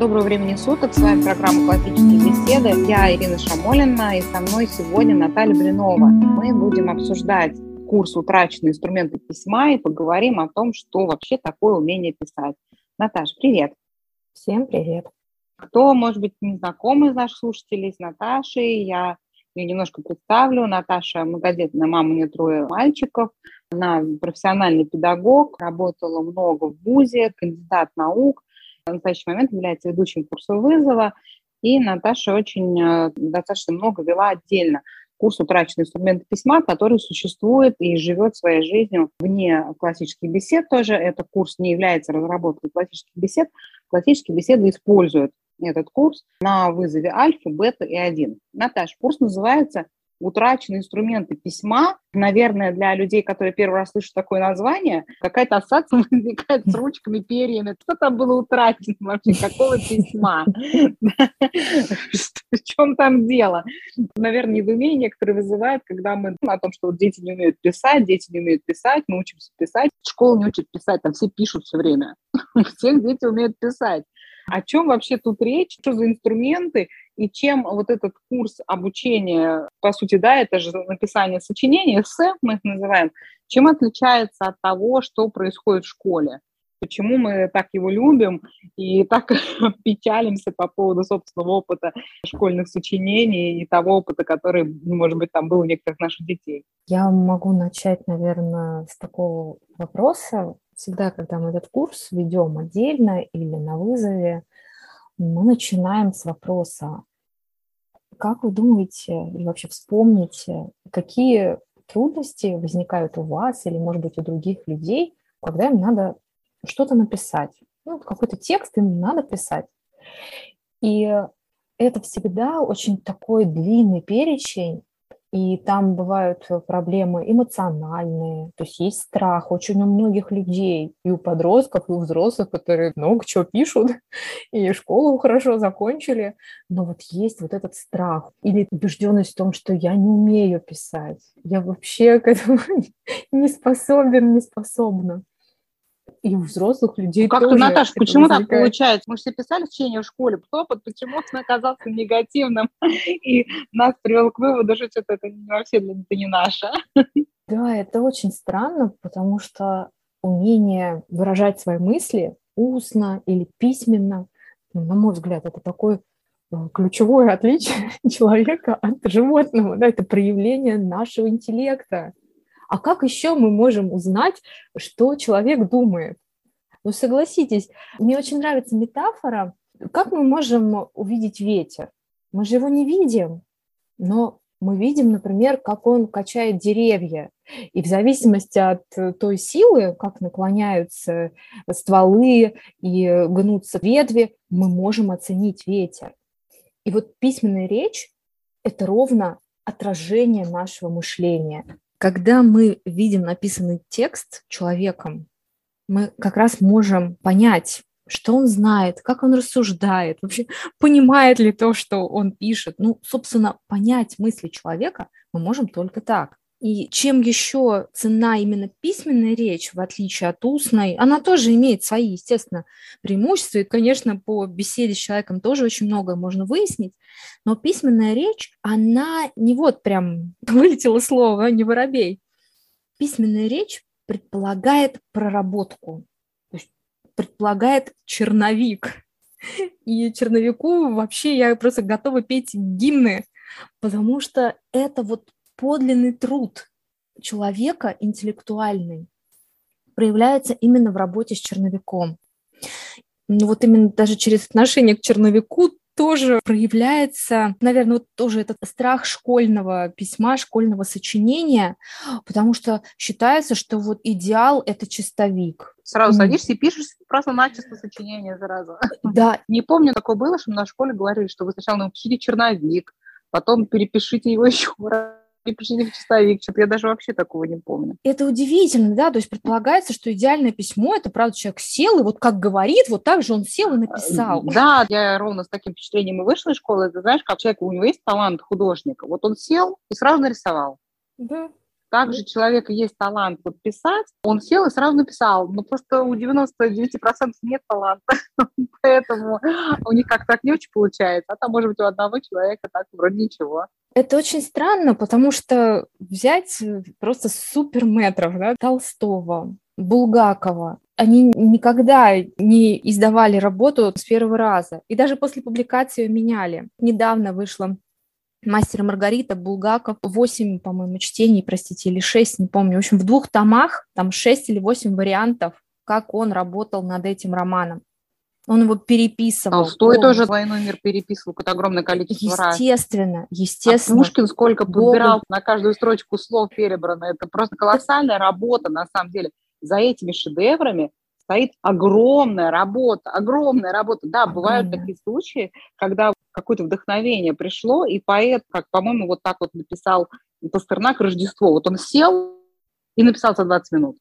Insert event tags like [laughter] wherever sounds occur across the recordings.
Доброго времени суток. С вами программа «Классические беседы». Я Ирина Шамолина, и со мной сегодня Наталья Блинова. Мы будем обсуждать курс «Утраченные инструменты письма» и поговорим о том, что вообще такое умение писать. Наташа, привет. Всем привет. Кто, может быть, не знаком из наших слушателей с Наташей, я ее немножко представлю. Наташа многодетная мама, у нее трое мальчиков. Она профессиональный педагог, работала много в ВУЗе, кандидат наук, в настоящий момент является ведущим курса вызова, и Наташа очень э, достаточно много вела отдельно курс «Утраченные инструменты письма», который существует и живет своей жизнью вне классических бесед тоже. Этот курс не является разработкой классических бесед. Классические беседы используют этот курс на вызове альфа, бета и 1. Наташа, курс называется утраченные инструменты письма, наверное, для людей, которые первый раз слышат такое название, какая-то ассоциация [laughs] возникает с ручками, перьями. Что там было утрачено вообще? Какого письма? В чем там дело? Наверное, недоумение, которое вызывает, когда мы о том, что дети не умеют писать, дети не умеют писать, мы учимся писать. Школа не учит писать, там все пишут [laughs] все время. У всех дети умеют писать. О чем вообще тут речь? Что за инструменты? И чем вот этот курс обучения, по сути, да, это же написание сочинений, эссе мы их называем, чем отличается от того, что происходит в школе? Почему мы так его любим и так [laughs] печалимся по поводу собственного опыта школьных сочинений и того опыта, который, может быть, там был у некоторых наших детей? Я могу начать, наверное, с такого вопроса. Всегда, когда мы этот курс ведем отдельно или на вызове, мы начинаем с вопроса, как вы думаете или вообще вспомните, какие трудности возникают у вас или, может быть, у других людей, когда им надо что-то написать? Ну, какой-то текст им надо писать. И это всегда очень такой длинный перечень и там бывают э, проблемы эмоциональные, то есть есть страх очень у многих людей, и у подростков, и у взрослых, которые много чего пишут, [laughs] и школу хорошо закончили, но вот есть вот этот страх или убежденность в том, что я не умею писать, я вообще к этому [laughs] не способен, не способна и у взрослых людей Как тоже. Наташа, почему возникает. так получается? Мы все писали сочинение в школе, опыт, почему он оказался негативным [laughs] и нас привел к выводу, что что-то это вообще это не наше. Да, это очень странно, потому что умение выражать свои мысли устно или письменно, ну, на мой взгляд, это такое э, ключевое отличие [laughs] человека от животного, да, это проявление нашего интеллекта. А как еще мы можем узнать, что человек думает? Ну, согласитесь, мне очень нравится метафора. Как мы можем увидеть ветер? Мы же его не видим, но мы видим, например, как он качает деревья. И в зависимости от той силы, как наклоняются стволы и гнутся ветви, мы можем оценить ветер. И вот письменная речь – это ровно отражение нашего мышления. Когда мы видим написанный текст человеком, мы как раз можем понять, что он знает, как он рассуждает, вообще понимает ли то, что он пишет. Ну, собственно, понять мысли человека мы можем только так. И чем еще цена именно письменная речь, в отличие от устной, она тоже имеет свои, естественно, преимущества. И, конечно, по беседе с человеком тоже очень многое можно выяснить. Но письменная речь, она не вот прям [laughs] вылетело слово, не воробей. Письменная речь предполагает проработку, то есть предполагает черновик. [laughs] И черновику вообще я просто готова петь гимны, потому что это вот подлинный труд человека интеллектуальный проявляется именно в работе с черновиком. Ну вот именно даже через отношение к черновику тоже проявляется, наверное, вот тоже этот страх школьного письма, школьного сочинения, потому что считается, что вот идеал – это чистовик. Сразу садишься и пишешь просто начисто сочинение сразу. [laughs] Да. Не помню, такое было, что на школе говорили, что вы сначала напишите черновик, потом перепишите его [laughs] еще раз и пришли в чистовик. Что-то я даже вообще такого не помню. Это удивительно, да? То есть предполагается, что идеальное письмо – это, правда, человек сел, и вот как говорит, вот так же он сел и написал. Да, я ровно с таким впечатлением и вышла из школы. Ты знаешь, как человек, у него есть талант художника. Вот он сел и сразу нарисовал. Да. Также человека есть талант вот писать, он сел и сразу написал, но просто у 99% нет таланта, [laughs] поэтому у них как-то так не очень получается, а там, может быть, у одного человека так вроде ничего. Это очень странно, потому что взять просто суперметров, да, Толстого, Булгакова, они никогда не издавали работу с первого раза. И даже после публикации меняли. Недавно вышла Мастер Маргарита, Булгаков, 8, по-моему, чтений, простите, или 6, не помню. В общем, в двух томах, там 6 или 8 вариантов, как он работал над этим романом. Он его переписывал. Толстой полностью. тоже «Двойной мир» переписывал какое-то огромное количество раз. Естественно, естественно. А Пушкин сколько подбирал, на каждую строчку слов перебрано. Это просто колоссальная работа, на самом деле. За этими шедеврами стоит огромная работа, огромная работа. Да, бывают mm такие случаи, когда какое-то вдохновение пришло, и поэт, как, по-моему, вот так вот написал Пастернак «Рождество». Вот он сел и написал за 20 минут.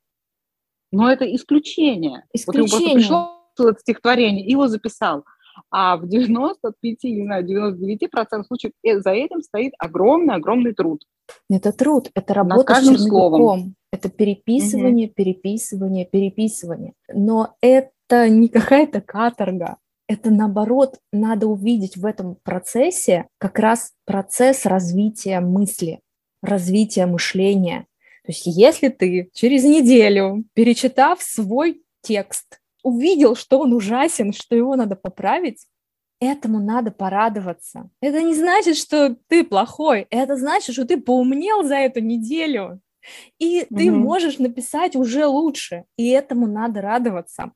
Но это исключение. Исключение. Вот ему пришло это стихотворение, и его записал. А в 95, не знаю, 99% случаев э, за этим стоит огромный-огромный труд. Это труд, это работа с черновиком. Словом. Это переписывание, угу. переписывание, переписывание. Но это не какая-то каторга. Это наоборот, надо увидеть в этом процессе как раз процесс развития мысли, развития мышления. То есть если ты через неделю, перечитав свой текст, увидел, что он ужасен, что его надо поправить, этому надо порадоваться. Это не значит, что ты плохой, это значит, что ты поумнел за эту неделю. И mm-hmm. ты можешь написать уже лучше, и этому надо радоваться.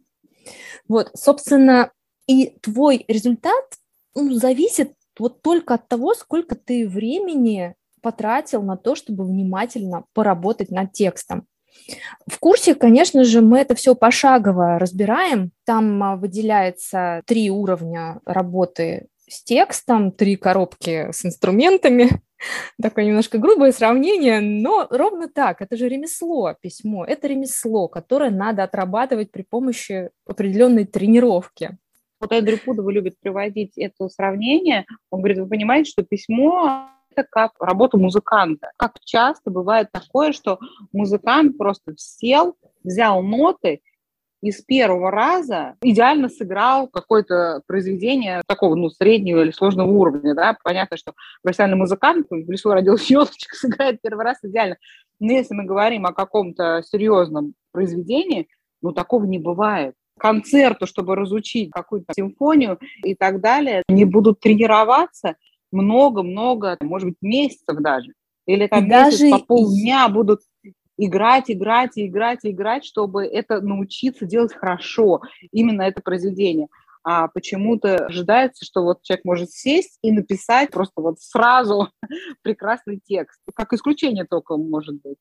Вот, собственно, и твой результат ну, зависит вот только от того, сколько ты времени потратил на то, чтобы внимательно поработать над текстом. В курсе, конечно же, мы это все пошагово разбираем. Там а, выделяется три уровня работы с текстом, три коробки с инструментами. [laughs] Такое немножко грубое сравнение, но ровно так. Это же ремесло, письмо. Это ремесло, которое надо отрабатывать при помощи определенной тренировки. Вот Эндрю Пудова любит приводить это сравнение. Он говорит, вы понимаете, что письмо это как работа музыканта. Как часто бывает такое, что музыкант просто сел, взял ноты и с первого раза идеально сыграл какое-то произведение такого, ну, среднего или сложного уровня, да, понятно, что профессиональный музыкант, в лесу родился елочек, [laughs] сыграет первый раз идеально. Но если мы говорим о каком-то серьезном произведении, ну, такого не бывает концерту, чтобы разучить какую-то симфонию и так далее, они будут тренироваться, много-много, может быть, месяцев даже. Или там и месяц даже... по полдня будут играть, играть, играть, играть, чтобы это научиться делать хорошо, именно это произведение. А почему-то ожидается, что вот человек может сесть и написать просто вот сразу [laughs] прекрасный текст. Как исключение только может быть.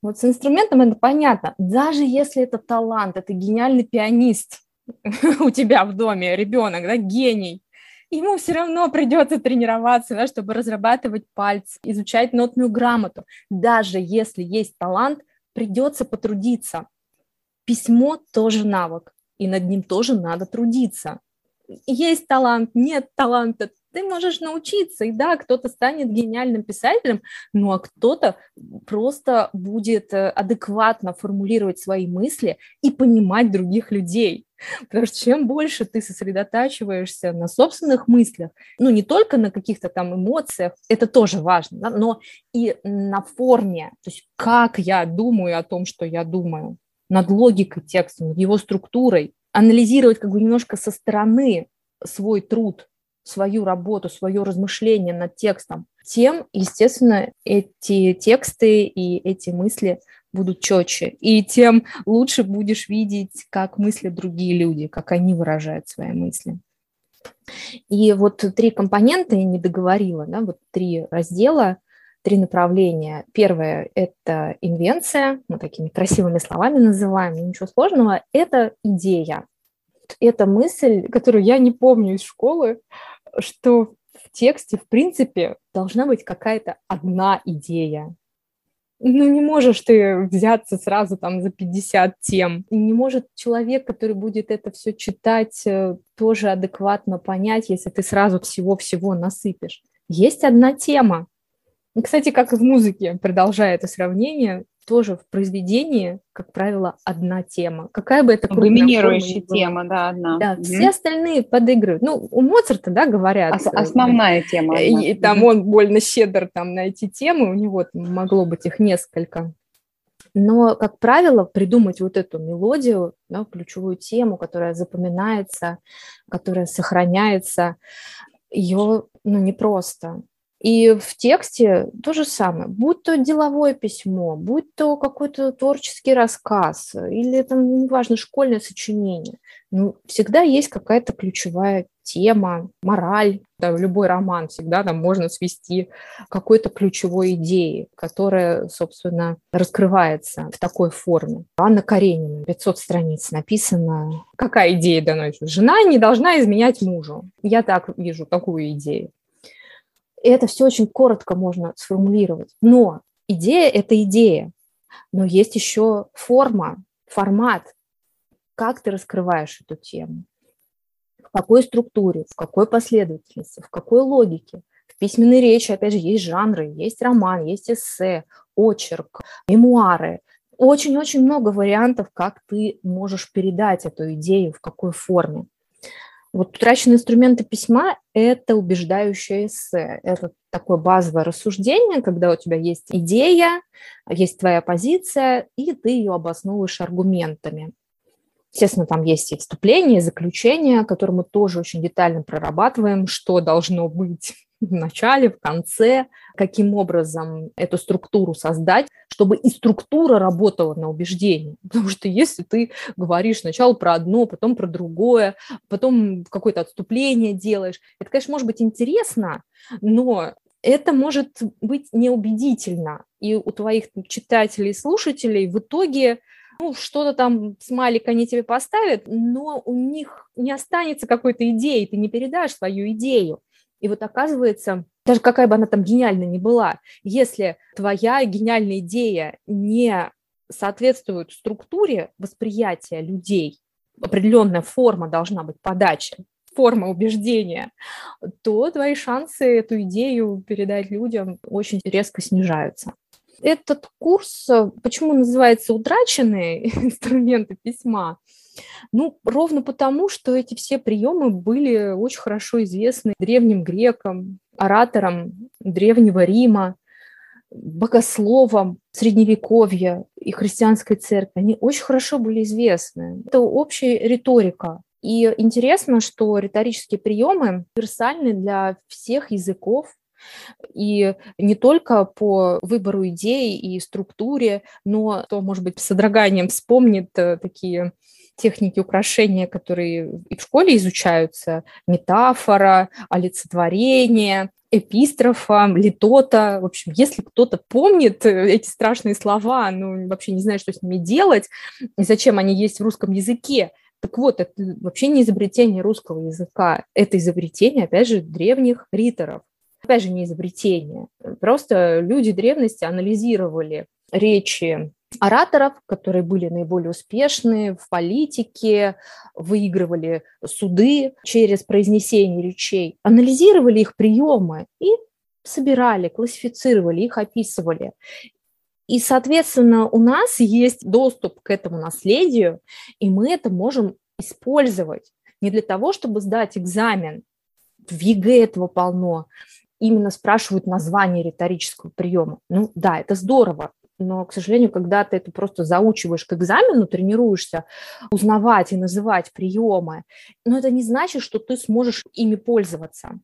Вот с инструментом это понятно. Даже если это талант, это гениальный пианист [laughs] у тебя в доме, ребенок, да, гений, ему все равно придется тренироваться, да, чтобы разрабатывать пальцы, изучать нотную грамоту. Даже если есть талант, придется потрудиться. Письмо тоже навык, и над ним тоже надо трудиться. Есть талант, нет таланта, ты можешь научиться, и да, кто-то станет гениальным писателем, ну а кто-то просто будет э, адекватно формулировать свои мысли и понимать других людей. Потому что чем больше ты сосредотачиваешься на собственных мыслях, ну не только на каких-то там эмоциях, это тоже важно, да, но и на форме, то есть как я думаю о том, что я думаю, над логикой текста, над его структурой, анализировать как бы немножко со стороны свой труд, свою работу, свое размышление над текстом, тем, естественно, эти тексты и эти мысли будут четче, и тем лучше будешь видеть, как мыслят другие люди, как они выражают свои мысли. И вот три компонента я не договорила, да, вот три раздела, три направления. Первое – это инвенция, мы такими красивыми словами называем, ничего сложного, это идея. Это мысль, которую я не помню из школы, что в тексте, в принципе, должна быть какая-то одна идея. Ну, не можешь ты взяться сразу там за 50 тем. И не может человек, который будет это все читать, э, тоже адекватно понять, если ты сразу всего-всего насыпешь. Есть одна тема. Кстати, как и в музыке, продолжая это сравнение, тоже в произведении, как правило, одна тема. Какая бы это Доминирующая тема, да, одна. Да, угу. все остальные подыгрывают. Ну, у Моцарта, да, говорят. Ос- основная тема. И, и там он больно щедр там на эти темы, у него могло быть их несколько. Но, как правило, придумать вот эту мелодию, да, ключевую тему, которая запоминается, которая сохраняется, ее ну, непросто. И в тексте то же самое, будь то деловое письмо, будь то какой-то творческий рассказ, или там, неважно, школьное сочинение, ну, всегда есть какая-то ключевая тема, мораль. Да, любой роман всегда там можно свести какой-то ключевой идеи, которая, собственно, раскрывается в такой форме. Анна Каренина, 500 страниц написано. Какая идея доносится? Жена не должна изменять мужу. Я так вижу такую идею. И это все очень коротко можно сформулировать. Но идея – это идея. Но есть еще форма, формат, как ты раскрываешь эту тему, в какой структуре, в какой последовательности, в какой логике. В письменной речи, опять же, есть жанры, есть роман, есть эссе, очерк, мемуары. Очень-очень много вариантов, как ты можешь передать эту идею, в какой форме. Вот утраченные инструменты письма – это убеждающее эссе. Это такое базовое рассуждение, когда у тебя есть идея, есть твоя позиция, и ты ее обосновываешь аргументами. Естественно, там есть и вступление, и заключение, которые мы тоже очень детально прорабатываем, что должно быть в начале, в конце, каким образом эту структуру создать, чтобы и структура работала на убеждение. [laughs] Потому что если ты говоришь сначала про одно, потом про другое, потом какое-то отступление делаешь, это, конечно, может быть интересно, но это может быть неубедительно. И у твоих читателей и слушателей в итоге ну, что-то там смайлик они тебе поставят, но у них не останется какой-то идеи, ты не передашь свою идею. И вот оказывается, даже какая бы она там гениальна ни была, если твоя гениальная идея не соответствует структуре восприятия людей, определенная форма должна быть подачи, форма убеждения, то твои шансы эту идею передать людям очень резко снижаются. Этот курс, почему называется «Утраченные [laughs] инструменты письма», ну, ровно потому, что эти все приемы были очень хорошо известны древним грекам, ораторам Древнего Рима, богословам Средневековья и христианской церкви. Они очень хорошо были известны. Это общая риторика. И интересно, что риторические приемы универсальны для всех языков, и не только по выбору идей и структуре, но то, может быть, с содроганием вспомнит э, такие техники украшения, которые и в школе изучаются, метафора, олицетворение, эпистрофа, литота. В общем, если кто-то помнит э, эти страшные слова, ну, вообще не знает, что с ними делать, и зачем они есть в русском языке, так вот, это вообще не изобретение русского языка, это изобретение, опять же, древних риторов. Опять же, не изобретение. Просто люди древности анализировали речи ораторов, которые были наиболее успешны в политике, выигрывали суды через произнесение речей, анализировали их приемы и собирали, классифицировали их, описывали. И, соответственно, у нас есть доступ к этому наследию, и мы это можем использовать не для того, чтобы сдать экзамен. В ЕГЭ этого полно. Именно спрашивают название риторического приема. Ну да, это здорово, но, к сожалению, когда ты это просто заучиваешь к экзамену, тренируешься узнавать и называть приемы, но это не значит, что ты сможешь ими пользоваться.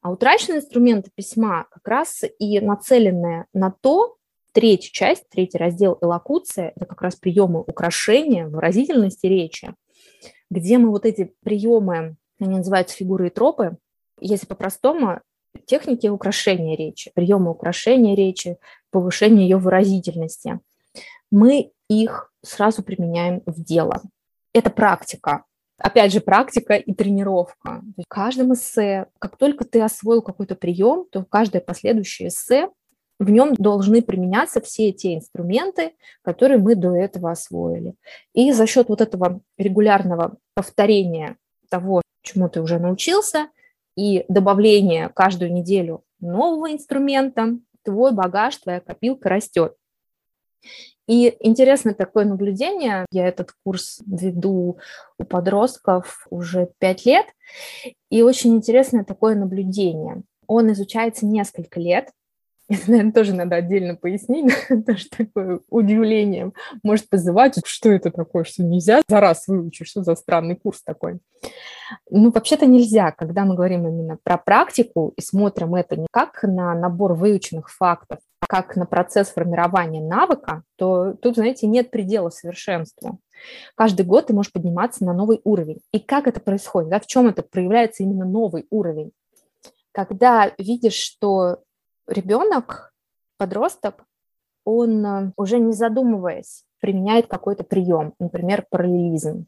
А утраченные инструменты письма как раз и нацеленные на то, третья часть, третий раздел элокуция, это как раз приемы украшения, выразительности речи, где мы вот эти приемы, они называются фигуры и тропы, если по-простому, техники украшения речи, приемы украшения речи, повышения ее выразительности. Мы их сразу применяем в дело. Это практика. Опять же, практика и тренировка. В каждом эссе, как только ты освоил какой-то прием, то каждое последующее эссе в нем должны применяться все те инструменты, которые мы до этого освоили. И за счет вот этого регулярного повторения того, чему ты уже научился, и добавление каждую неделю нового инструмента, твой багаж, твоя копилка растет. И интересно такое наблюдение, я этот курс веду у подростков уже пять лет, и очень интересное такое наблюдение. Он изучается несколько лет, это, наверное, тоже надо отдельно пояснить, [laughs] тоже такое удивление может вызывать, что это такое, что нельзя за раз выучить, что за странный курс такой. Ну, вообще-то нельзя, когда мы говорим именно про практику и смотрим это не как на набор выученных фактов, а как на процесс формирования навыка, то тут, знаете, нет предела совершенству. Каждый год ты можешь подниматься на новый уровень. И как это происходит? Да, в чем это проявляется именно новый уровень? Когда видишь, что ребенок, подросток, он э, уже не задумываясь применяет какой-то прием, например, параллелизм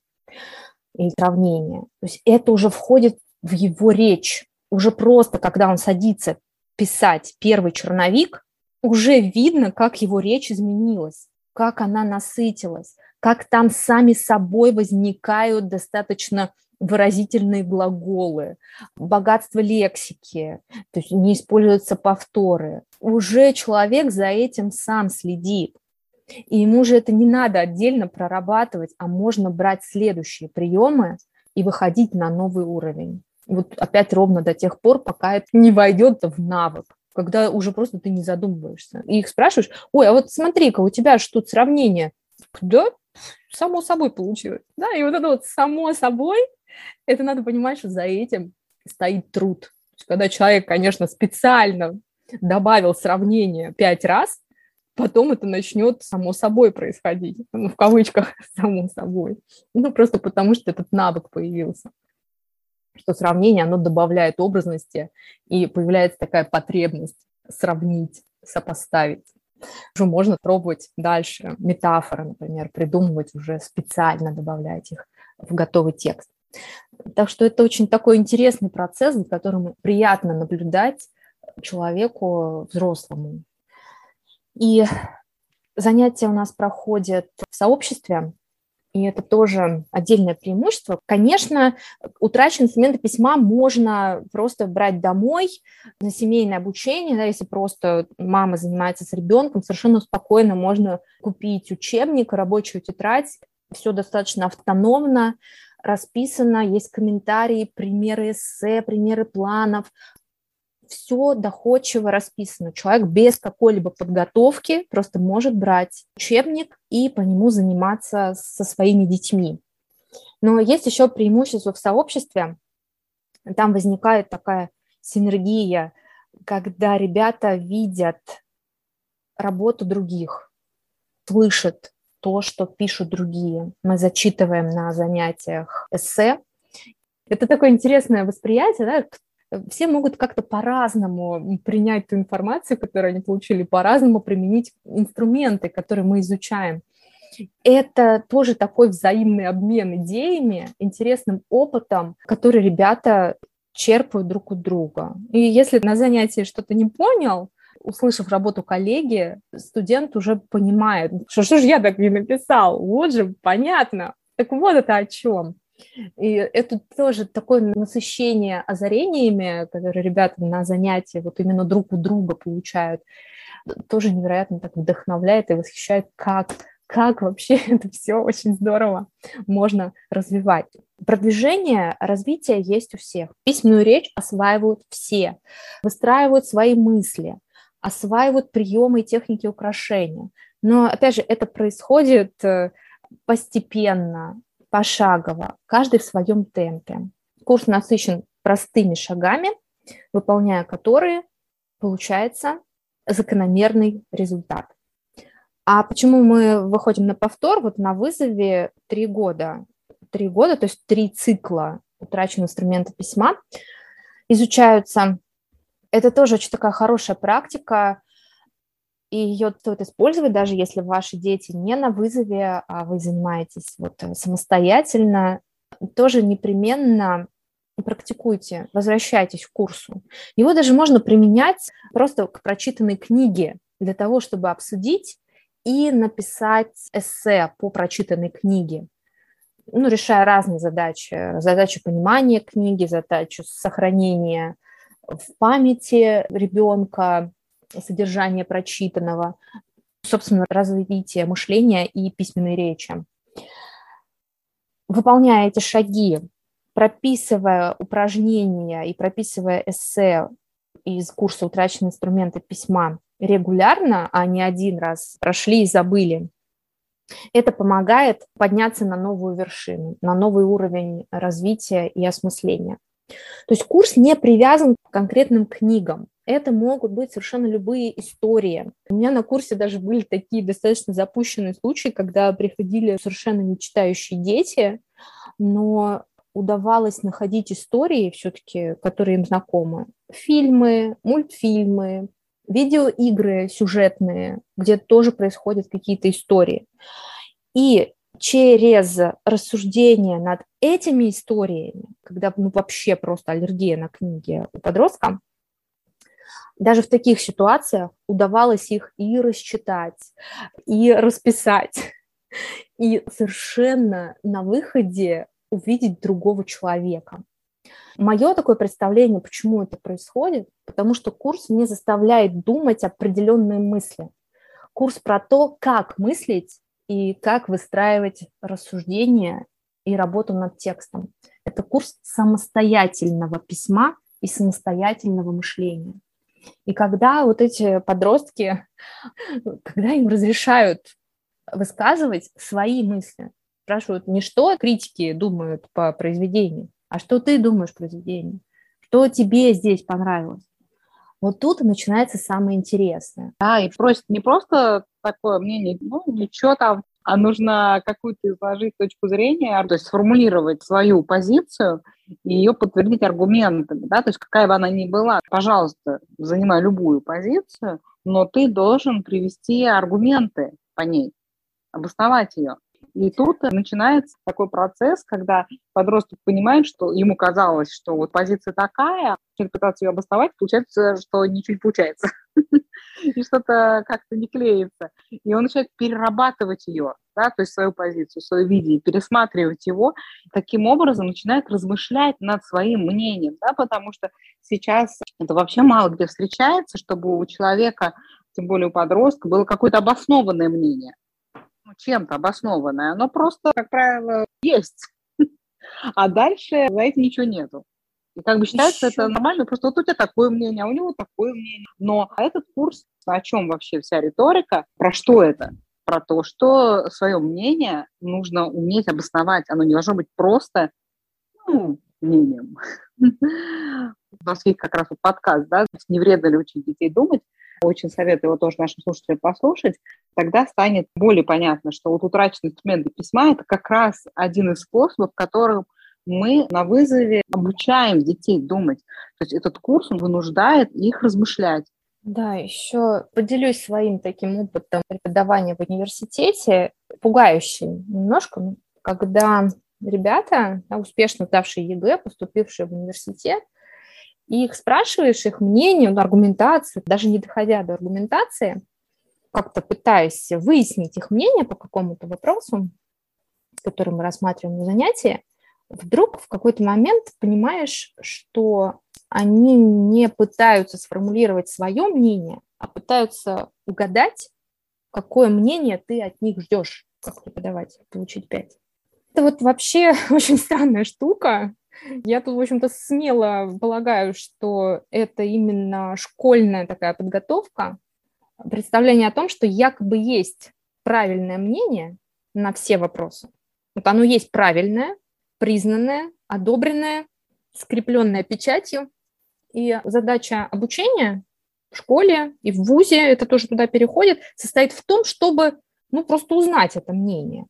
или сравнение. То есть это уже входит в его речь. Уже просто, когда он садится писать первый черновик, уже видно, как его речь изменилась, как она насытилась, как там сами собой возникают достаточно выразительные глаголы, богатство лексики, то есть не используются повторы. Уже человек за этим сам следит. И ему же это не надо отдельно прорабатывать, а можно брать следующие приемы и выходить на новый уровень. Вот опять ровно до тех пор, пока это не войдет в навык когда уже просто ты не задумываешься. И их спрашиваешь, ой, а вот смотри-ка, у тебя же тут сравнение. Да, само собой получилось. Да, и вот это вот само собой это надо понимать, что за этим стоит труд. Когда человек, конечно, специально добавил сравнение пять раз, потом это начнет само собой происходить, ну, в кавычках [laughs] само собой. Ну, просто потому что этот навык появился что сравнение, оно добавляет образности, и появляется такая потребность сравнить, сопоставить. Уже можно пробовать дальше метафоры, например, придумывать уже специально, добавлять их в готовый текст. Так что это очень такой интересный процесс, за которым приятно наблюдать человеку взрослому. И занятия у нас проходят в сообществе, и это тоже отдельное преимущество. Конечно, утраченные инструменты письма можно просто брать домой на семейное обучение, да, если просто мама занимается с ребенком, совершенно спокойно можно купить учебник, рабочую тетрадь, все достаточно автономно, расписано, есть комментарии, примеры эссе, примеры планов, все доходчиво расписано. Человек без какой-либо подготовки просто может брать учебник и по нему заниматься со своими детьми. Но есть еще преимущество в сообществе. Там возникает такая синергия, когда ребята видят работу других, слышат то, что пишут другие. Мы зачитываем на занятиях эссе. Это такое интересное восприятие, да? все могут как-то по-разному принять ту информацию, которую они получили, по-разному применить инструменты, которые мы изучаем. Это тоже такой взаимный обмен идеями, интересным опытом, который ребята черпают друг у друга. И если на занятии что-то не понял, услышав работу коллеги, студент уже понимает, что что же я так не написал, вот же понятно. Так вот это о чем. И это тоже такое насыщение озарениями, которые ребята на занятия вот именно друг у друга получают, тоже невероятно так вдохновляет и восхищает, как как вообще [laughs] это все очень здорово можно развивать. Продвижение, развитие есть у всех. Письменную речь осваивают все, выстраивают свои мысли, осваивают приемы и техники украшения. Но, опять же, это происходит э, постепенно, пошагово, каждый в своем темпе. Курс насыщен простыми шагами, выполняя которые получается закономерный результат. А почему мы выходим на повтор? Вот на вызове три года. Три года, то есть три цикла утраченного инструмента письма изучаются это тоже очень такая хорошая практика, и ее стоит использовать, даже если ваши дети не на вызове, а вы занимаетесь вот э, самостоятельно, тоже непременно практикуйте, возвращайтесь к курсу. Его даже можно применять просто к прочитанной книге для того, чтобы обсудить и написать эссе по прочитанной книге, ну, решая разные задачи. Задачу понимания книги, задачу сохранения в памяти ребенка содержание прочитанного, собственно, развитие мышления и письменной речи. Выполняя эти шаги, прописывая упражнения и прописывая эссе из курса «Утраченные инструменты письма» регулярно, а не один раз прошли и забыли, это помогает подняться на новую вершину, на новый уровень развития и осмысления. То есть курс не привязан к конкретным книгам. Это могут быть совершенно любые истории. У меня на курсе даже были такие достаточно запущенные случаи, когда приходили совершенно не читающие дети, но удавалось находить истории все-таки, которые им знакомы. Фильмы, мультфильмы, видеоигры сюжетные, где тоже происходят какие-то истории. И через рассуждение над этими историями, когда ну, вообще просто аллергия на книги у подростка, даже в таких ситуациях удавалось их и рассчитать, и расписать, и совершенно на выходе увидеть другого человека. Мое такое представление, почему это происходит, потому что курс не заставляет думать определенные мысли. Курс про то, как мыслить и как выстраивать рассуждения и работу над текстом. Это курс самостоятельного письма и самостоятельного мышления. И когда вот эти подростки, [laughs] когда им разрешают высказывать свои мысли, спрашивают не что критики думают по произведению, а что ты думаешь про произведению, что тебе здесь понравилось. Вот тут начинается самое интересное. Да, и просят не просто такое мнение, ну, ничего там, а нужно какую-то изложить точку зрения, то есть сформулировать свою позицию и ее подтвердить аргументами, да, то есть какая бы она ни была, пожалуйста, занимай любую позицию, но ты должен привести аргументы по ней, обосновать ее. И тут начинается такой процесс, когда подросток понимает, что ему казалось, что вот позиция такая, начинает пытаться ее обосновать, получается, что ничего не получается. [laughs] И что-то как-то не клеится. И он начинает перерабатывать ее, да, то есть свою позицию, свое видение, пересматривать его. Таким образом начинает размышлять над своим мнением, да, потому что сейчас это вообще мало где встречается, чтобы у человека, тем более у подростка, было какое-то обоснованное мнение чем-то обоснованное, оно просто, как правило, есть. [laughs] А дальше за этим ничего нету. И как бы считается Еще. это нормально, просто вот у тебя такое мнение, а у него такое мнение. Но этот курс, о чем вообще вся риторика, про что это? Про то, что свое мнение нужно уметь обосновать. Оно не должно быть просто ну, мнением. [laughs] У нас есть как раз подкаст, да, не вредно ли учить детей думать. Очень советую его тоже нашим слушателям послушать. Тогда станет более понятно, что вот утраченные инструменты письма – это как раз один из способов, которым мы на вызове обучаем детей думать. То есть этот курс он вынуждает их размышлять. Да, еще поделюсь своим таким опытом преподавания в университете, пугающим немножко, когда ребята, успешно сдавшие ЕГЭ, поступившие в университет, и их спрашиваешь, их мнение, аргументацию, даже не доходя до аргументации, как-то пытаясь выяснить их мнение по какому-то вопросу, который мы рассматриваем на занятии, вдруг в какой-то момент понимаешь, что они не пытаются сформулировать свое мнение, а пытаются угадать, какое мнение ты от них ждешь, как преподаватель, получить пять. Это вот вообще [laughs] очень странная штука, я тут, в общем-то, смело полагаю, что это именно школьная такая подготовка, представление о том, что якобы есть правильное мнение на все вопросы. Вот оно есть правильное, признанное, одобренное, скрепленное печатью. И задача обучения в школе и в ВУЗе, это тоже туда переходит, состоит в том, чтобы ну, просто узнать это мнение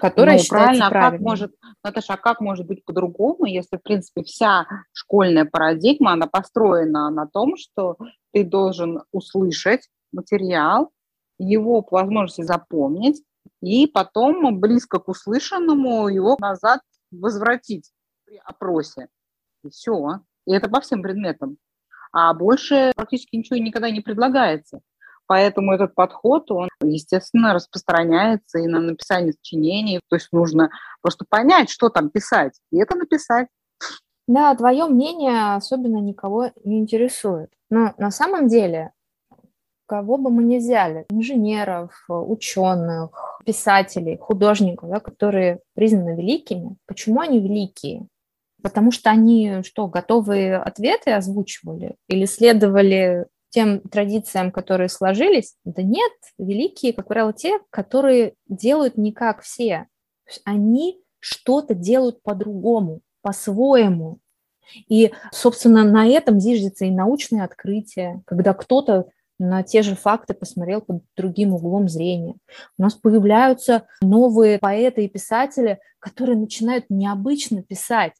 которая ну, правильно, а как может, Наташа, а как может быть по-другому, если, в принципе, вся школьная парадигма, она построена на том, что ты должен услышать материал, его по возможности запомнить, и потом близко к услышанному его назад возвратить при опросе. И все. И это по всем предметам. А больше практически ничего никогда не предлагается. Поэтому этот подход, он, естественно, распространяется и на написание сочинений. То есть нужно просто понять, что там писать, и это написать. Да, твое мнение особенно никого не интересует. Но на самом деле кого бы мы ни взяли, инженеров, ученых, писателей, художников, да, которые признаны великими, почему они великие? Потому что они что, готовые ответы озвучивали или следовали тем традициям, которые сложились? Да нет, великие, как правило, те, которые делают не как все. Они что-то делают по-другому, по-своему. И, собственно, на этом зиждется и научное открытие, когда кто-то на те же факты посмотрел под другим углом зрения. У нас появляются новые поэты и писатели, которые начинают необычно писать,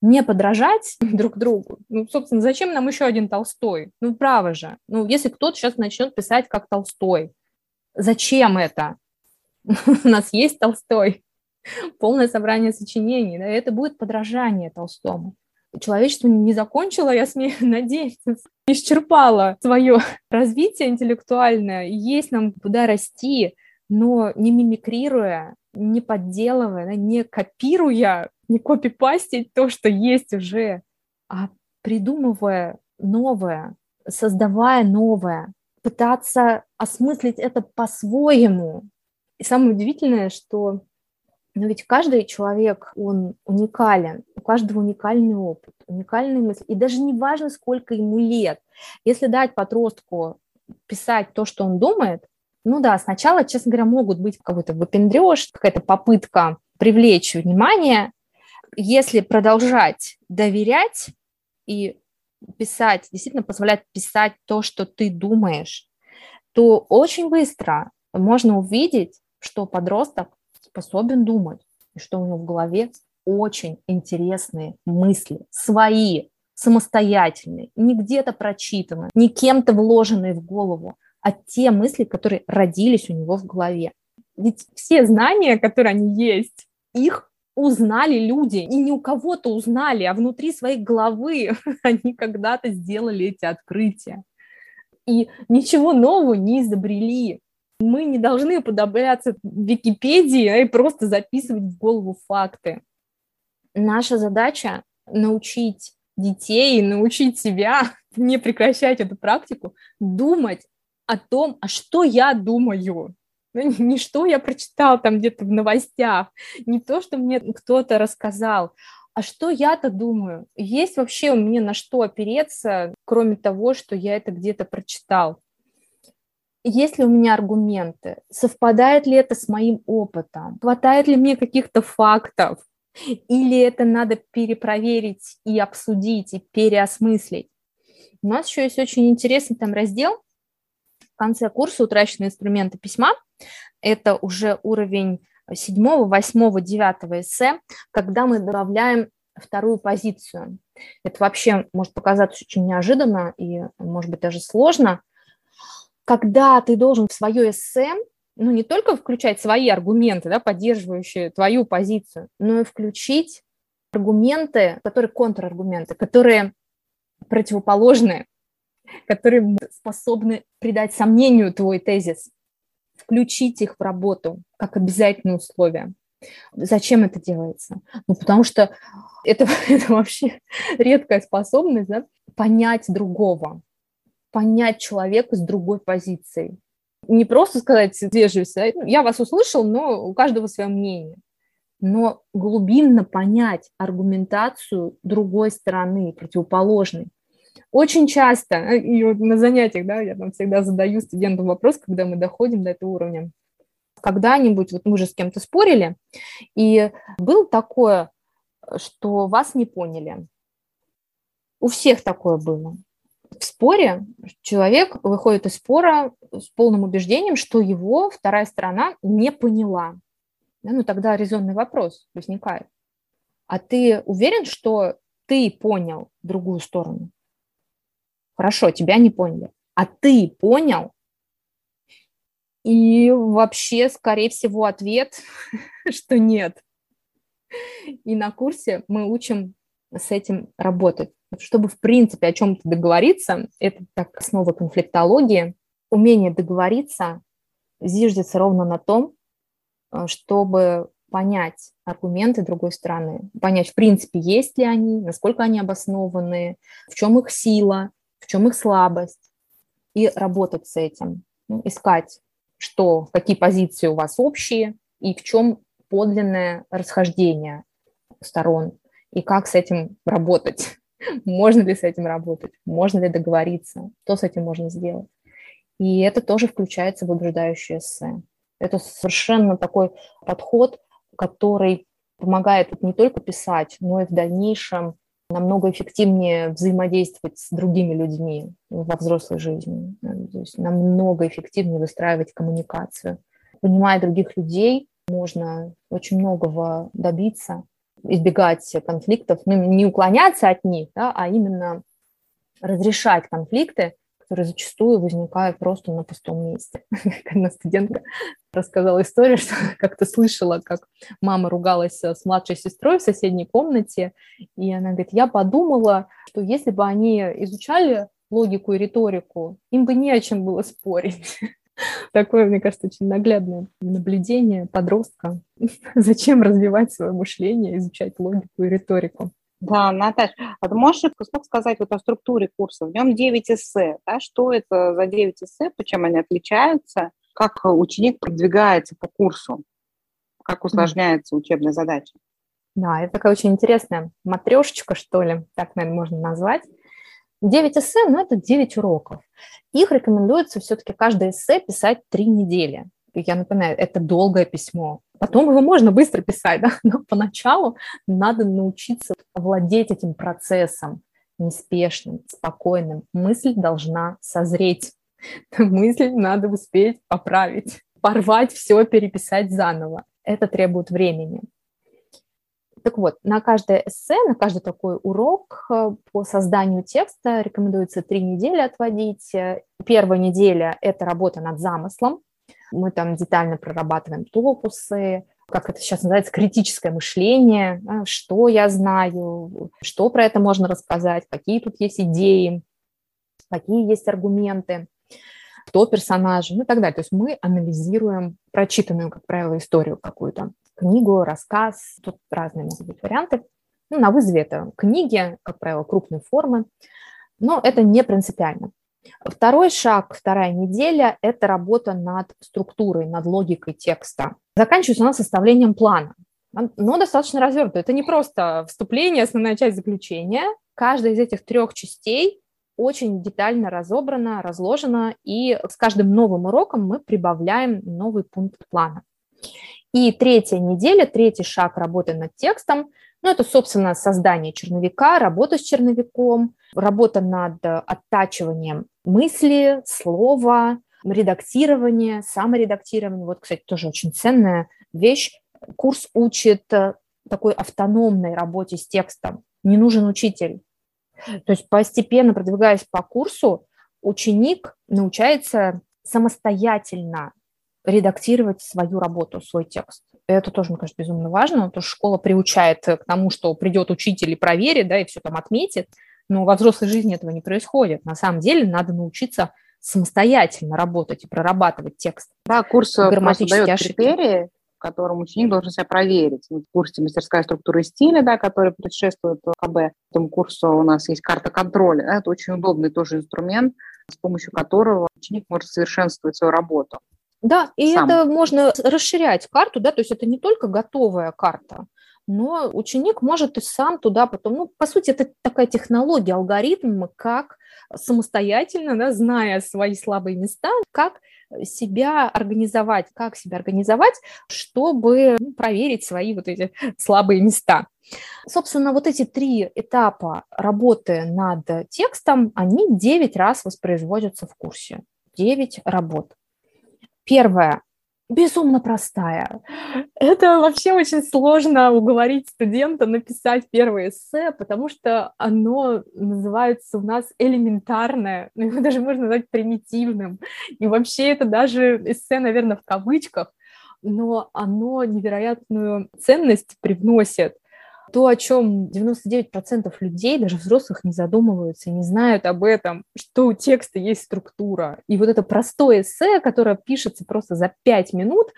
не подражать [laughs] друг другу. Ну, собственно, зачем нам еще один Толстой? Ну, право же. Ну, если кто-то сейчас начнет писать как Толстой, зачем это? [laughs] У нас есть Толстой, [laughs] полное собрание сочинений, да, это будет подражание Толстому человечество не закончило, я смею надеяться, исчерпало свое развитие интеллектуальное, есть нам куда расти, но не мимикрируя, не подделывая, не копируя, не копипастить то, что есть уже, а придумывая новое, создавая новое, пытаться осмыслить это по-своему. И самое удивительное, что но ведь каждый человек, он уникален, у каждого уникальный опыт, уникальные мысли. И даже не важно, сколько ему лет. Если дать подростку писать то, что он думает, ну да, сначала, честно говоря, могут быть какой-то выпендреж, какая-то попытка привлечь внимание. Если продолжать доверять и писать, действительно позволять писать то, что ты думаешь, то очень быстро можно увидеть, что подросток способен думать, и что у него в голове очень интересные мысли, свои, самостоятельные, не где-то прочитанные, не кем-то вложенные в голову, а те мысли, которые родились у него в голове. Ведь все знания, которые они есть, их узнали люди, и не у кого-то узнали, а внутри своей головы [laughs] они когда-то сделали эти открытия. И ничего нового не изобрели. Мы не должны подобляться Википедии а и просто записывать в голову факты. Наша задача научить детей, научить себя [laughs] не прекращать эту практику, думать о том, а что я думаю, ну, не что я прочитал там где-то в новостях, не то, что мне кто-то рассказал, а что я-то думаю? Есть вообще у меня на что опереться, кроме того, что я это где-то прочитал? есть ли у меня аргументы, совпадает ли это с моим опытом, хватает ли мне каких-то фактов, или это надо перепроверить и обсудить, и переосмыслить. У нас еще есть очень интересный там раздел конце курса «Утраченные инструменты письма». Это уже уровень 7, 8, 9 эссе, когда мы добавляем вторую позицию. Это вообще может показаться очень неожиданно и, может быть, даже сложно, когда ты должен в свое эссе ну, не только включать свои аргументы, да, поддерживающие твою позицию, но и включить аргументы, которые контраргументы, которые противоположные, которые способны придать сомнению твой тезис, включить их в работу как обязательное условие. Зачем это делается? Ну, потому что это, [laughs] это вообще редкая способность да, понять другого, понять человека с другой позицией. Не просто сказать вежливость, я вас услышал, но у каждого свое мнение. Но глубинно понять аргументацию другой стороны, противоположной. Очень часто, э, и вот на занятиях, да, я там всегда задаю студентам вопрос, когда мы доходим до этого уровня. Когда-нибудь, вот мы уже с кем-то спорили, и было такое, что вас не поняли. У всех такое было в споре человек выходит из спора с полным убеждением, что его вторая сторона не поняла. Да, ну тогда резонный вопрос возникает. А ты уверен, что ты понял другую сторону? Хорошо, тебя не поняли. А ты понял? И вообще, скорее всего, ответ, [laughs] что нет. И на курсе мы учим с этим работать чтобы, в принципе, о чем-то договориться, это так основа конфликтологии, умение договориться зиждется ровно на том, э, чтобы понять аргументы другой стороны, понять, в принципе, есть ли они, насколько они обоснованы, в чем их сила, в чем их слабость. и работать с этим, ну, искать, что, какие позиции у вас общие и в чем подлинное расхождение сторон, и как с этим работать. [laughs] Можно ли с этим работать? Можно ли договориться? Что с этим можно сделать? И это тоже включается в убеждающее эссе. Это совершенно такой подход, который помогает не только писать, но и в дальнейшем намного эффективнее взаимодействовать с другими людьми во взрослой жизни. То есть намного эффективнее выстраивать коммуникацию. Понимая других людей, можно очень многого добиться, избегать конфликтов, ну, не уклоняться от них, да, а именно разрешать конфликты, которые зачастую возникают просто на пустом месте. [laughs] Когда студентка рассказала историю, что как-то слышала, как мама ругалась с младшей сестрой в соседней комнате, и она говорит, я подумала, что если бы они изучали логику и риторику, им бы не о чем было спорить. [laughs] Такое, мне кажется, очень наглядное наблюдение подростка. [laughs] Зачем развивать свое мышление, изучать логику и риторику? Да, Наташа, а ты можешь кусок сказать вот о структуре курса? В нем 9 эссе, да? Что это за 9 эссе, почему они отличаются, как ученик продвигается по курсу, как усложняется учебная задача? Да, это такая очень интересная матрешечка, что ли, так, наверное, можно назвать. 9 эссе, ну, это 9 уроков. Их рекомендуется все-таки каждое эссе писать 3 недели. Я напоминаю, это долгое письмо. Потом его можно быстро писать, да? [laughs] но поначалу надо научиться владеть этим процессом неспешным, спокойным. Мысль должна созреть. [laughs] Мысль надо успеть поправить, порвать все, переписать заново. Это требует времени. Так вот, на каждое эссе, на каждый такой урок э, по созданию текста рекомендуется три недели отводить. Первая неделя – это работа над замыслом. Мы там детально прорабатываем топусы, как это сейчас называется, критическое мышление, что я знаю, что про это можно рассказать, какие тут есть идеи, какие есть аргументы, кто персонажи, ну и так далее. То есть мы анализируем прочитанную, как правило, историю какую-то книгу, рассказ, тут разные могут быть варианты. Ну, на вызове это книги, как правило, крупной формы, но это не принципиально. Второй шаг, вторая неделя – это работа над структурой, над логикой текста. Заканчивается она составлением плана, но достаточно развернуто. Это не просто вступление, основная часть заключения. Каждая из этих трех частей очень детально разобрана, разложена, и с каждым новым уроком мы прибавляем новый пункт плана. И третья неделя, третий шаг работы над текстом, ну, это, собственно, создание черновика, работа с черновиком, работа над оттачиванием мысли, слова, редактирование, саморедактирование. Вот, кстати, тоже очень ценная вещь. Курс учит э, такой автономной работе с текстом. Не нужен учитель. То есть постепенно продвигаясь по курсу, ученик научается самостоятельно редактировать свою работу, свой текст. Это тоже, мне кажется, безумно важно, потому что школа приучает к тому, что придет учитель и проверит, да, и все там отметит, но во взрослой жизни этого не происходит. На самом деле надо научиться самостоятельно работать и прорабатывать текст. Да, курс дает ошибки. критерии, в котором ученик должен себя проверить. В курсе «Мастерская структура стиля», да, который предшествует КБ, в этом курсе у нас есть карта контроля. Да, это очень удобный тоже инструмент, с помощью которого ученик может совершенствовать свою работу. Да, и сам. это можно расширять карту, да, то есть это не только готовая карта, но ученик может и сам туда потом, ну, по сути, это такая технология, алгоритм, как самостоятельно, да, зная свои слабые места, как себя организовать, как себя организовать, чтобы ну, проверить свои вот эти слабые места. Собственно, вот эти три этапа работы над текстом, они 9 раз воспроизводятся в курсе. 9 работ. Первое безумно простая. Это вообще очень сложно уговорить студента написать первое эссе, потому что оно называется у нас элементарное, ну, его даже можно назвать примитивным. И вообще это даже эссе, наверное, в кавычках, но оно невероятную ценность привносит то, о чем 99% людей, даже взрослых, не задумываются, не знают об этом, что у текста есть структура. И вот это простое эссе, которое пишется просто за 5 минут,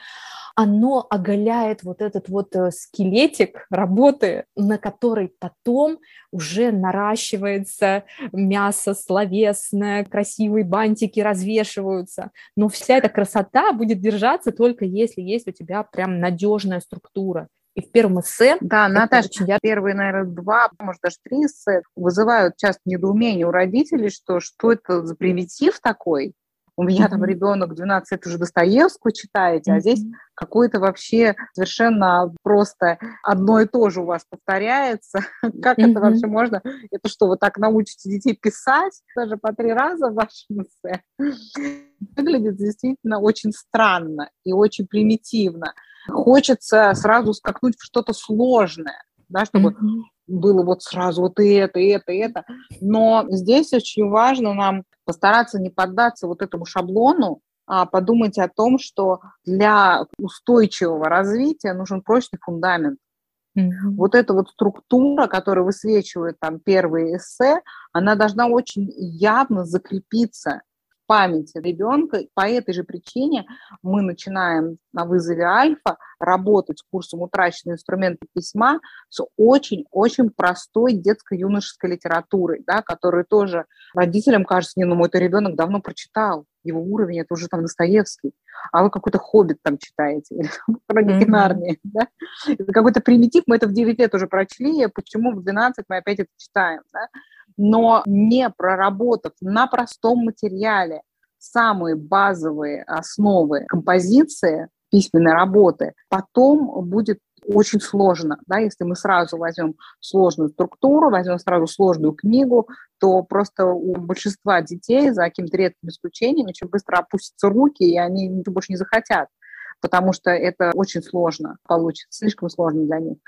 оно оголяет вот этот вот э, скелетик работы, на который потом уже наращивается мясо словесное, красивые бантики развешиваются. Но вся эта красота будет держаться только если есть у тебя прям надежная структура. И в первом эссе... Да, Наташа, очень... первые, наверное, два, может, даже три эссе вызывают часто недоумение у родителей, что что это за примитив такой, у меня там ребенок 12 лет уже Достоевского читаете, а здесь какое-то вообще совершенно просто одно и то же у вас повторяется. [laughs] как это вообще можно? Это что, вы так научите детей писать даже по три раза в вашем эссе? Выглядит действительно очень странно и очень примитивно. Хочется сразу скакнуть в что-то сложное, да, чтобы было вот сразу вот и это, и это, и это. Но здесь очень важно нам постараться не поддаться вот этому шаблону, а подумать о том, что для устойчивого развития нужен прочный фундамент. Mm-hmm. Вот эта вот структура, которая высвечивает там первые эссе, она должна очень явно закрепиться памяти ребенка. По этой же причине мы начинаем на вызове альфа работать с курсом «Утраченные инструменты письма» с очень-очень простой детско-юношеской литературой, да, которую тоже родителям кажется, не, ну мой ребенок давно прочитал, его уровень, это уже там Достоевский, а вы какой-то хоббит там читаете, или хроники. Нарнии, да? Это какой-то примитив, мы это в 9 лет уже прочли, почему в 12 мы опять это читаем, да? Но не проработав на простом материале самые базовые основы композиции письменной работы, потом будет очень сложно, да, если мы сразу возьмем сложную структуру, возьмем сразу сложную книгу, то просто у большинства детей, за каким-то редким исключением, очень быстро опустятся руки, и они больше не захотят потому что это очень сложно получится, слишком сложно для них.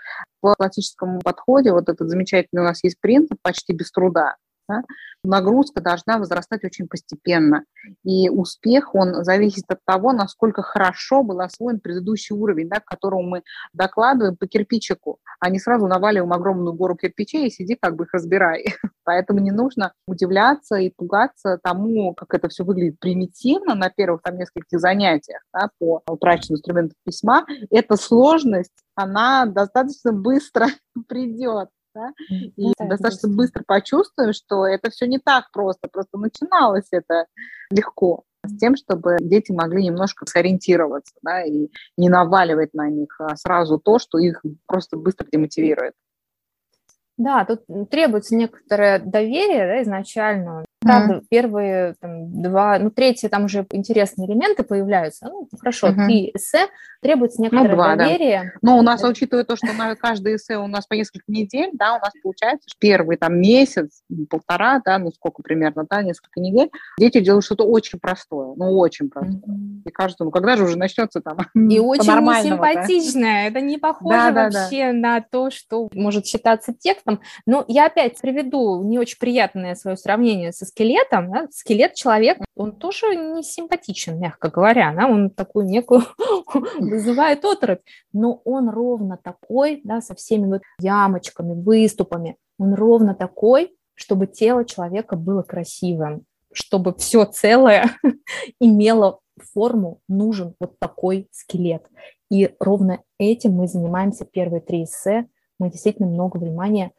В классическом подходе вот этот замечательный у нас есть принцип почти без труда да, нагрузка должна возрастать очень постепенно. И успех, он зависит от того, насколько хорошо был освоен предыдущий уровень, да, к которому мы докладываем по кирпичику, а не сразу наваливаем огромную гору кирпичей и сиди как бы их разбирай. [laughs] Поэтому не нужно удивляться и пугаться тому, как это все выглядит примитивно на первых там нескольких занятиях да, по утраченным инструментам письма. Эта сложность, она достаточно быстро [laughs] придет да, и ну да, достаточно быстро почувствуем, что это все не так просто, просто начиналось это легко с тем, чтобы дети могли немножко сориентироваться, да, и не наваливать на них а сразу то, что их просто быстро демотивирует. Да, тут требуется некоторое доверие да, изначально. Правда, mm-hmm. первые там, два, ну, третьи там уже интересные элементы появляются. Ну, хорошо, mm-hmm. три эссе, требуется ну, некоторое ну, два, доверие. Да. Но у нас, учитывая то, что на каждое эссе у нас по несколько недель, да, у нас получается, что первый там месяц, полтора, да, ну, сколько примерно, да, несколько недель, дети делают что-то очень простое, ну, очень простое. Mm-hmm. И кажется, ну, когда же уже начнется там И [laughs] очень симпатичное, да? это не похоже да, вообще да. на то, что может считаться текстом. Но я опять приведу не очень приятное свое сравнение со скелетом, да, скелет человека, он тоже не симпатичен, мягко говоря, да, он такую некую [laughs] вызывает оторопь, но он ровно такой, да, со всеми вот ямочками, выступами, он ровно такой, чтобы тело человека было красивым, чтобы все целое [laughs] имело форму, нужен вот такой скелет. И ровно этим мы занимаемся первые три эссе. Мы действительно много внимания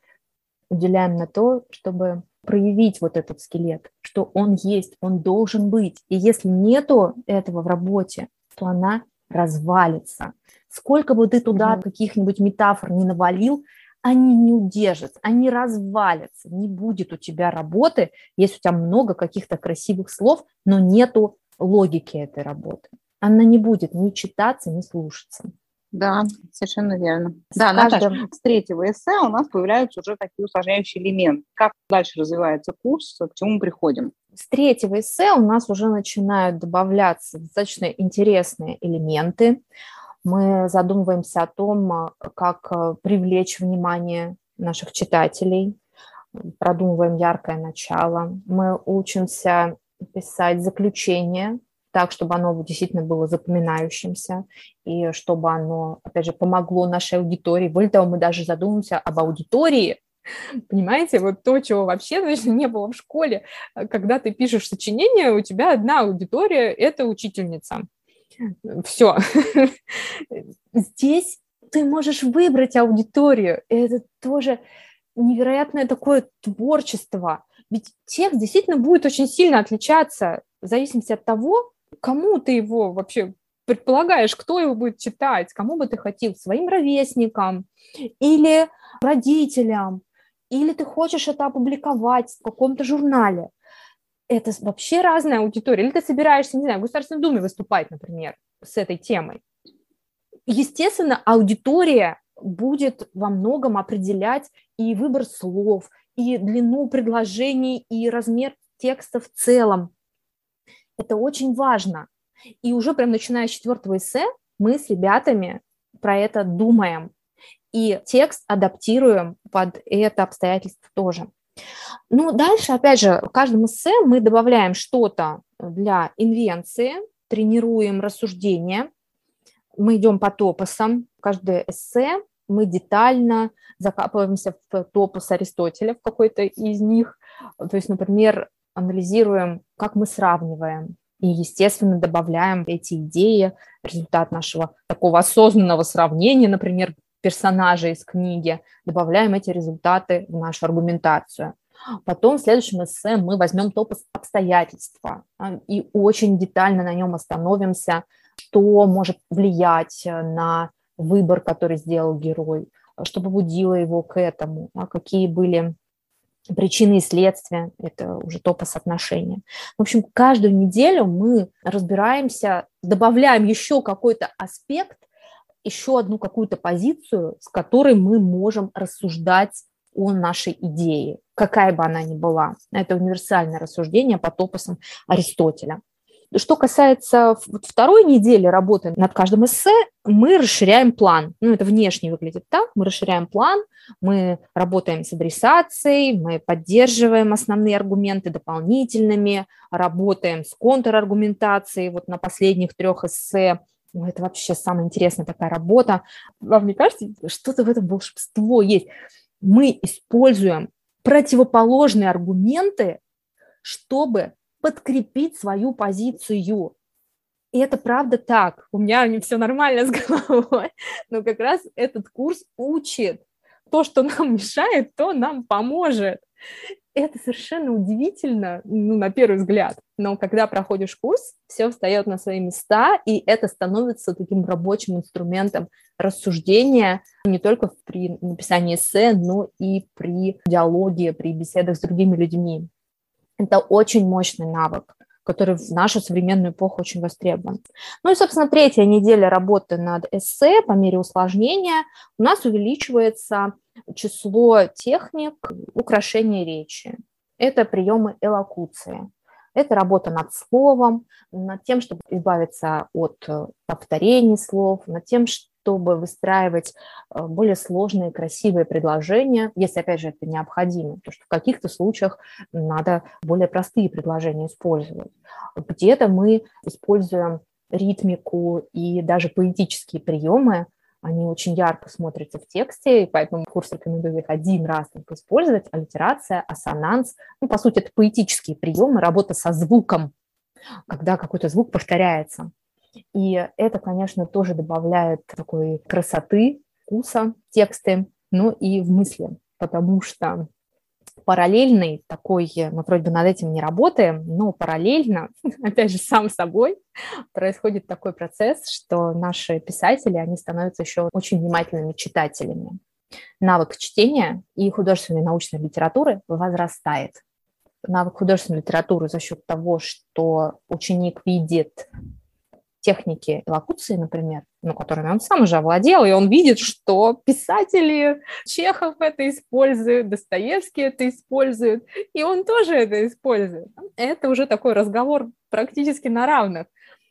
уделяем на то, чтобы проявить вот этот скелет, что он есть, он должен быть. И если нету этого в работе, то она развалится. Сколько бы ты туда mm-hmm. каких-нибудь метафор не навалил, они не удержатся, они развалятся. Не будет у тебя работы, если у тебя много каких-то красивых слов, но нету логики этой работы. Она не будет ни читаться, ни слушаться. Да, совершенно верно. С да, каждым... Наташа, с третьего эссе у нас появляются уже такие усложняющие элементы. Как дальше развивается курс, к чему мы приходим? С третьего эссе у нас уже начинают добавляться достаточно интересные элементы. Мы задумываемся о том, как э, привлечь внимание наших читателей, продумываем яркое начало. Мы учимся писать заключение так, чтобы оно действительно было запоминающимся, и чтобы оно, опять же, помогло нашей аудитории. Более того, мы даже задумываемся об аудитории, [laughs] Понимаете, вот то, чего вообще значит, [laughs] не было в школе. Когда ты пишешь сочинение, у тебя одна аудитория – это учительница. Все. [laughs] Здесь ты можешь выбрать аудиторию. Это тоже невероятное такое творчество. Ведь текст действительно будет очень сильно отличаться в зависимости от того, кому ты его вообще предполагаешь, кто его будет читать, кому бы ты хотел, своим ровесникам или родителям, или ты хочешь это опубликовать в каком-то журнале. Это вообще разная аудитория. Или ты собираешься, не знаю, в Государственной Думе выступать, например, с этой темой. Естественно, аудитория будет во многом определять и выбор слов, и длину предложений, и размер текста в целом. Это очень важно. И уже прям начиная с четвертого эссе мы с ребятами про это думаем. И текст адаптируем под это обстоятельство тоже. Ну, дальше, опять же, в каждом эссе мы добавляем что-то для инвенции, тренируем рассуждение, мы идем по топосам, каждое эссе мы детально закапываемся в топос Аристотеля, в какой-то из них. То есть, например, анализируем, как мы сравниваем, и, естественно, добавляем эти идеи, результат нашего такого осознанного сравнения, например, персонажа из книги, добавляем эти результаты в нашу аргументацию. Потом в следующем эссе мы возьмем топос обстоятельства а, и очень детально на нем остановимся, что может влиять на выбор, который сделал герой, что побудило его к этому, а какие были причины и следствия, это уже топос отношения. В общем, каждую неделю мы разбираемся, добавляем еще какой-то аспект, еще одну какую-то позицию, с которой мы можем рассуждать о нашей идее, какая бы она ни была. Это универсальное рассуждение по топосам Аристотеля. Что касается второй недели работы над каждым эссе, мы расширяем план. Ну, это внешне выглядит так. Мы расширяем план, мы работаем с адресацией, мы поддерживаем основные аргументы дополнительными, работаем с контраргументацией. Вот на последних трех эссе ну, это вообще самая интересная такая работа. Вам не кажется, что-то в этом волшебство есть? Мы используем противоположные аргументы, чтобы подкрепить свою позицию. И это правда так. У меня не все нормально с головой. [laughs] Но как раз этот курс учит. То, что нам мешает, то нам поможет. Это совершенно удивительно, ну, на первый взгляд. Но когда проходишь курс, все встает на свои места, и это становится таким рабочим инструментом рассуждения не только при написании эссе, но и при диалоге, при беседах с другими людьми. Это очень мощный навык, который в нашу современную эпоху очень востребован. Ну и, собственно, третья неделя работы над эссе по мере усложнения у нас увеличивается число техник украшения речи. Это приемы элокуции. Это работа над словом, над тем, чтобы избавиться от повторений слов, над тем, чтобы выстраивать э, более сложные, красивые предложения, если, опять же, это необходимо, потому что в каких-то случаях надо более простые предложения использовать. Где-то мы используем ритмику и даже поэтические приемы, они очень ярко смотрятся в тексте, и поэтому курс рекомендую их один раз только использовать. Аллитерация, ассонанс, ну, по сути, это поэтические приемы, работа со звуком, когда какой-то звук повторяется. И это, конечно, тоже добавляет такой красоты, вкуса тексты, ну и в мысли, потому что параллельный такой, мы вроде бы над этим не работаем, но параллельно, [laughs] опять же, сам собой происходит такой процесс, что наши писатели, они становятся еще очень внимательными читателями. Навык чтения и художественной научной литературы возрастает. Навык художественной литературы за счет того, что ученик видит техники локуции, например, ну, которыми он сам уже овладел, и он видит, что писатели, Чехов это используют, Достоевский это использует, и он тоже это использует. Это уже такой разговор практически на равных.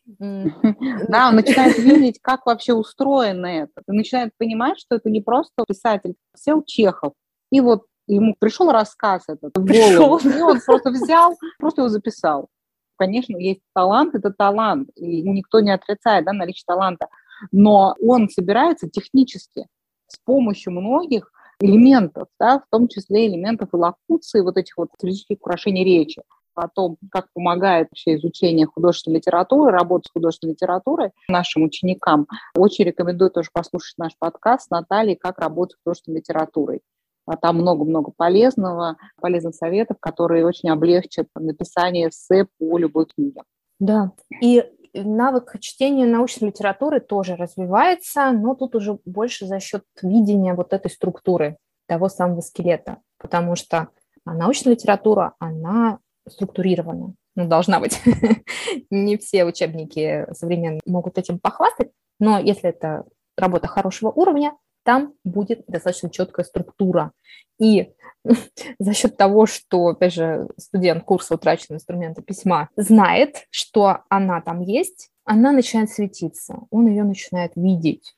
[laughs] Да, он начинает видеть, как вообще устроено это. Он начинает понимать, что это не просто писатель, сел Чехов, и вот ему пришел рассказ этот в голову, и он просто взял, просто его записал конечно, есть талант, это талант, и никто не отрицает да, наличие таланта, но он собирается технически с помощью многих элементов, да, в том числе элементов и локуции, вот этих вот стилистических украшений речи. о том, как помогает вообще изучение художественной литературы, работа с художественной литературой нашим ученикам, очень рекомендую тоже послушать наш подкаст с Натальей «Как работать с художественной литературой». А там много-много полезного, полезных советов, которые очень облегчат написание эссе по любой книге. Да, и навык чтения научной литературы тоже развивается, но тут уже больше за счет видения вот этой структуры того самого скелета, потому что научная литература, она структурирована, ну, должна быть. [laughs] Не все учебники современные могут этим похвастать, но если это работа хорошего уровня, там будет достаточно четкая структура. И [laughs] за счет того, что, опять же, студент курса утраченного инструмента письма знает, что она там есть, она начинает светиться, он ее начинает видеть.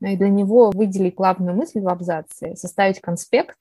И для него выделить главную мысль в абзаце, составить конспект,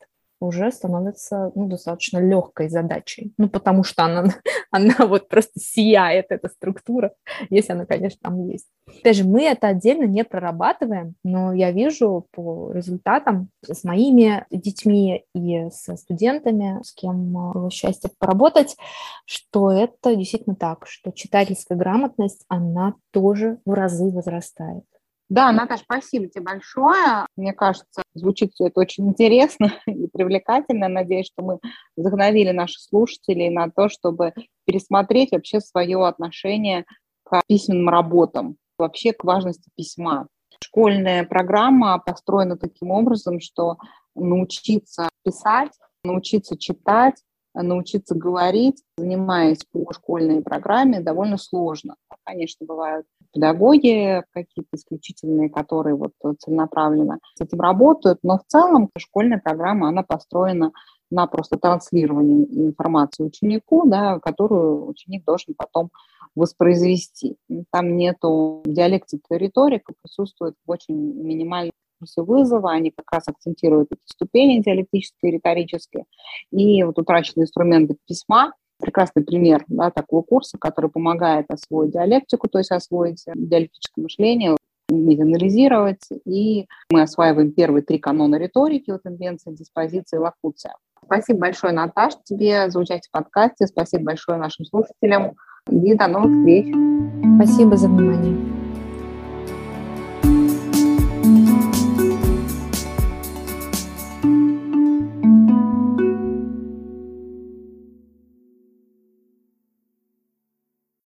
уже становится ну, достаточно легкой задачей. Ну, потому что она, [laughs] она вот просто сияет, эта структура, если она, конечно, там есть. Опять же, мы это отдельно не прорабатываем, но я вижу по результатам с моими детьми и со студентами, с кем было счастье поработать, что это действительно так, что читательская грамотность, она тоже в разы возрастает. Да, Наташа, спасибо тебе большое. Мне кажется, звучит все это очень интересно [laughs] и привлекательно. Надеюсь, что мы вдохновили наших слушателей на то, чтобы пересмотреть вообще свое отношение к письменным работам, вообще к важности письма. Школьная программа построена таким образом, что научиться писать, научиться читать, научиться говорить, занимаясь по школьной программе, довольно сложно. Конечно, бывают педагоги какие-то исключительные, которые вот целенаправленно с этим работают, но в целом школьная программа, она построена на просто транслировании информации ученику, да, которую ученик должен потом воспроизвести. Там нету диалектики риторика, присутствует очень минимальный курсы вызова, они как раз акцентируют эти ступени диалектические, риторические. И вот утраченные инструменты письма – прекрасный пример да, такого курса, который помогает освоить диалектику, то есть освоить диалектическое мышление, уметь анализировать. И мы осваиваем первые три канона риторики, вот инвенция, диспозиция, локуция. Спасибо большое, Наташ, тебе за участие в подкасте. Спасибо большое нашим слушателям. И до новых встреч. Спасибо за внимание.